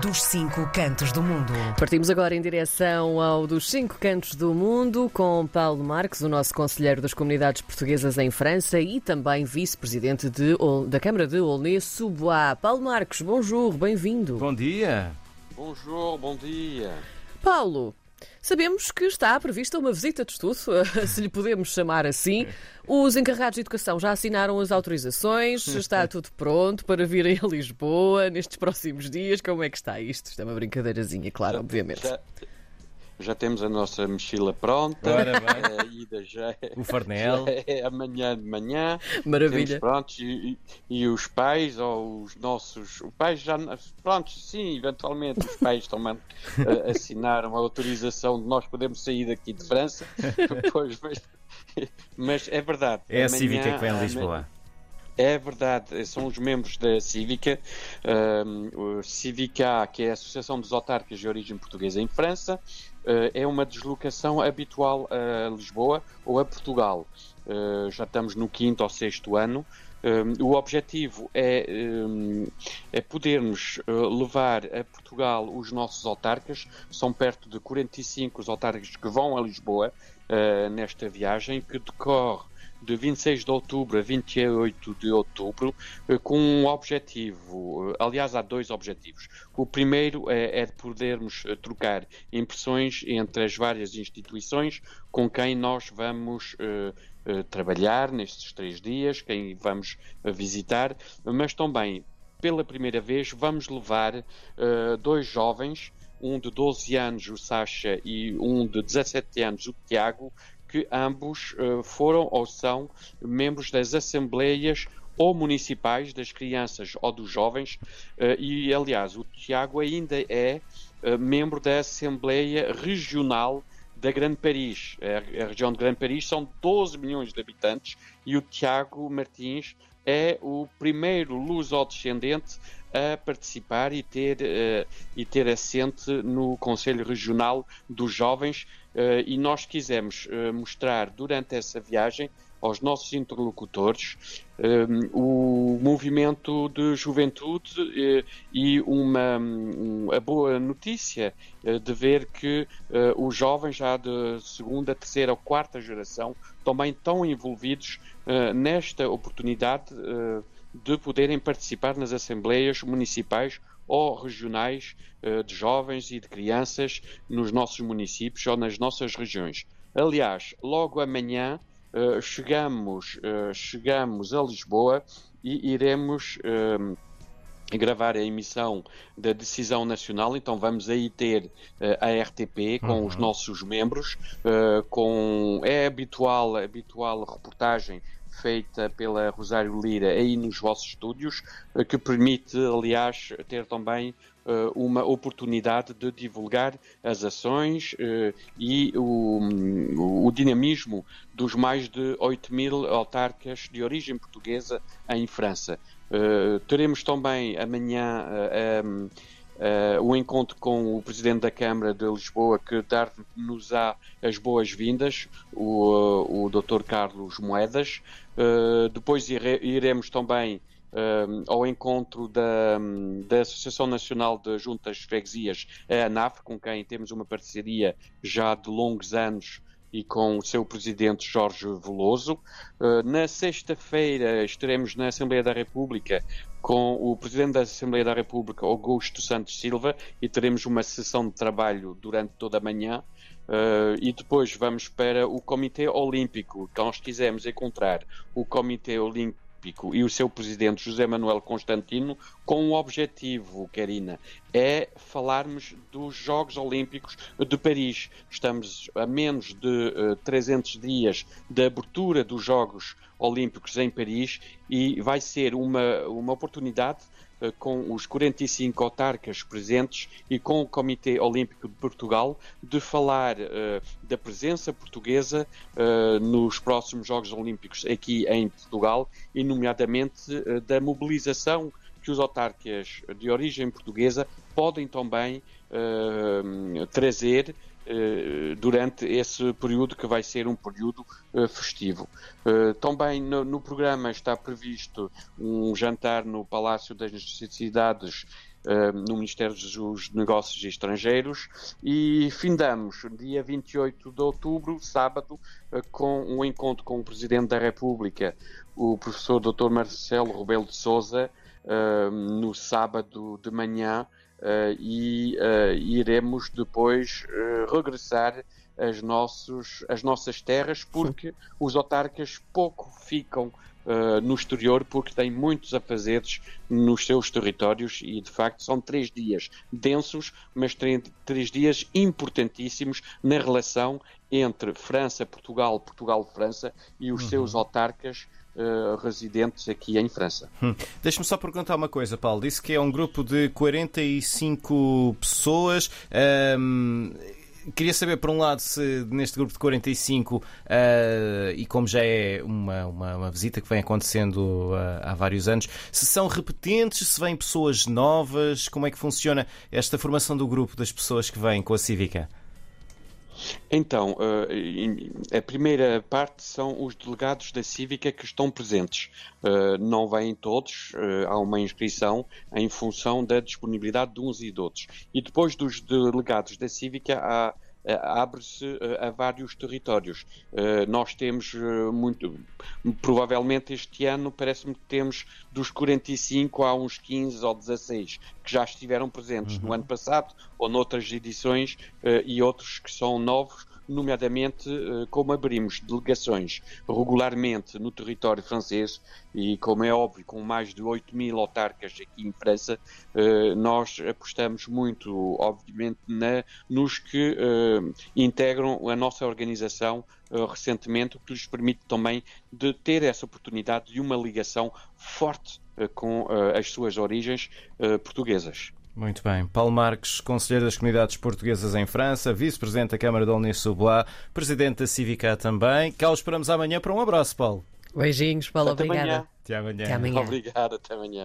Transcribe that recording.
dos cinco cantos do mundo. Partimos agora em direção ao dos cinco cantos do mundo com Paulo Marques, o nosso conselheiro das comunidades portuguesas em França e também vice-presidente da Câmara de Aulnay-sous-Bois. Paulo Marques, bonjour, bem-vindo. Bom dia. Bonjour, bom dia. Paulo, Sabemos que está prevista uma visita de estudo, se lhe podemos chamar assim. Os encarregados de educação já assinaram as autorizações, está tudo pronto para virem a Lisboa nestes próximos dias. Como é que está isto? Isto é uma brincadeirazinha, claro, obviamente. Já, já temos a nossa mochila pronta. Ora bem. A ida já, é- O farnel. já é amanhã de manhã. Maravilha. Temos prontos e, e, e os pais ou os nossos. Os pais já. Prontos, sim, eventualmente os pais também uh, assinaram a autorização de nós podermos sair daqui de França. Pois, mas, mas é verdade. É a amanhã- Cívica que vem a Lisboa. É verdade, são os membros da Cívica, um, o Civica, que é a Associação dos Autarcas de Origem Portuguesa em França, é uma deslocação habitual a Lisboa ou a Portugal. Uh, já estamos no quinto ou sexto ano. Um, o objetivo é, é podermos levar a Portugal os nossos autarcas, são perto de 45 os autarcas que vão a Lisboa nesta viagem, que decorre de 26 de outubro a 28 de outubro, eh, com um objetivo. eh, Aliás, há dois objetivos. O primeiro é, é de podermos eh, trocar impressões entre as várias instituições com quem nós vamos trabalhar nestes três dias, quem vamos visitar, mas também, pela primeira vez, vamos levar eh, dois jovens um de 12 anos, o Sacha, e um de 17 anos, o Tiago, que ambos uh, foram ou são membros das assembleias ou municipais das crianças ou dos jovens uh, e aliás o Tiago ainda é uh, membro da Assembleia Regional da Grande Paris. A, a região de Grande Paris são 12 milhões de habitantes e o Tiago Martins é o primeiro luso-descendente a participar e ter, e ter assente no Conselho Regional dos Jovens uh, e nós quisemos uh, mostrar durante essa viagem aos nossos interlocutores o movimento de juventude e uma um, a boa notícia de ver que os jovens já de segunda, terceira ou quarta geração também estão envolvidos nesta oportunidade de poderem participar nas assembleias municipais ou regionais uh, de jovens e de crianças nos nossos municípios ou nas nossas regiões. Aliás, logo amanhã uh, chegamos, uh, chegamos a Lisboa e iremos gravar a emissão da decisão nacional, então vamos aí ter a RTP com uhum. os nossos membros, com é habitual, habitual reportagem feita pela Rosário Lira aí nos vossos estúdios, que permite, aliás, ter também uh, uma oportunidade de divulgar as ações uh, e o, o, dinamismo dos mais de 8 mil autarcas de origem portuguesa em França. Teremos também amanhã Uh, o encontro com o Presidente da Câmara de Lisboa, que dar-nos-á as boas-vindas, o, uh, o Dr. Carlos Moedas. Uh, depois ire, iremos também ao encontro da, da, Associação Nacional de Juntas Freguesias, a ANAF, com quem temos uma parceria já de longos anos e com o seu presidente Jorge Veloso. Uh, na sexta-feira estaremos na Assembleia da República com o presidente da Assembleia da República, Augusto Santos Silva, e teremos uma sessão de trabalho durante toda a manhã. Uh, e depois vamos para o Comitê Olímpico, que nós quisemos encontrar o Comitê Olímpico e o seu presidente José Manuel Constantino com um objetivo, Karina, é falarmos dos Jogos Olímpicos de Paris. Estamos a menos de uh, 300 dias da abertura dos Jogos Olímpicos em Paris e vai ser uma, uma oportunidade com os 45 autarcas presentes e com o Comitê Olímpico de Portugal de falar uh, da presença portuguesa nos próximos Jogos Olímpicos aqui em Portugal e, nomeadamente, da mobilização que os autarcas de origem portuguesa podem também trazer durante esse período que vai ser um período uh, festivo. também no, no, programa está previsto um jantar no Palácio das Necessidades no Ministério dos Negócios Estrangeiros e findamos dia 28 de outubro, sábado, com um encontro com o Presidente da República, o professor Dr. Marcelo Rebelo de Souza, no sábado de manhã e iremos depois regressar as, nossos, as nossas terras, porque os autarcas pouco ficam uh, no exterior, porque têm muitos afazeres nos seus territórios e, de facto, são três dias densos, mas três, três dias importantíssimos na relação entre França, Portugal, Portugal-França e os uhum. seus autarcas. Uh, residentes aqui em França. Hum. Deixe-me só perguntar uma coisa, Paulo. Disse que é um grupo de 45 pessoas. Um queria saber, por um lado, se neste grupo de 45, uh, eh, e como já é uma, uma, uma visita que vem acontecendo uh, há vários anos, se são repetentes, se vêm pessoas novas, como é que funciona esta formação do grupo das pessoas que vêm com a Cívica? Então, eh, a primeira parte são os delegados da Cívica que estão presentes. Eh, não vêm todos, eh, há uma inscrição em função da disponibilidade de uns e de outros. E depois dos delegados da Cívica há abre-se a vários territórios. Nós temos muito, provavelmente este ano, parece-me que temos dos 45 a uns 15 ou 16 que já estiveram presentes uhum. no ano passado ou noutras edições e outros que são novos nomeadamente eh, como abrimos delegações regularmente no território francês e, como é óbvio, com mais de 8 mil autarcas aqui em França, eh, nós apostamos muito, obviamente, na, nos que eh, integram a nossa organização recentemente, o que lhes permite também de ter essa oportunidade de uma ligação forte com as suas origens portuguesas. Muito bem. Paulo Marques, Conselheiro das Comunidades Portuguesas em França, Vice-Presidente da Câmara de Olney-sous-Bois, Presidente da Cívica também. Cá o esperamos amanhã para um abraço, Paulo. Beijinhos, Paulo. Até obrigada. Amanhã. Até amanhã. Até amanhã. Obrigado, até amanhã.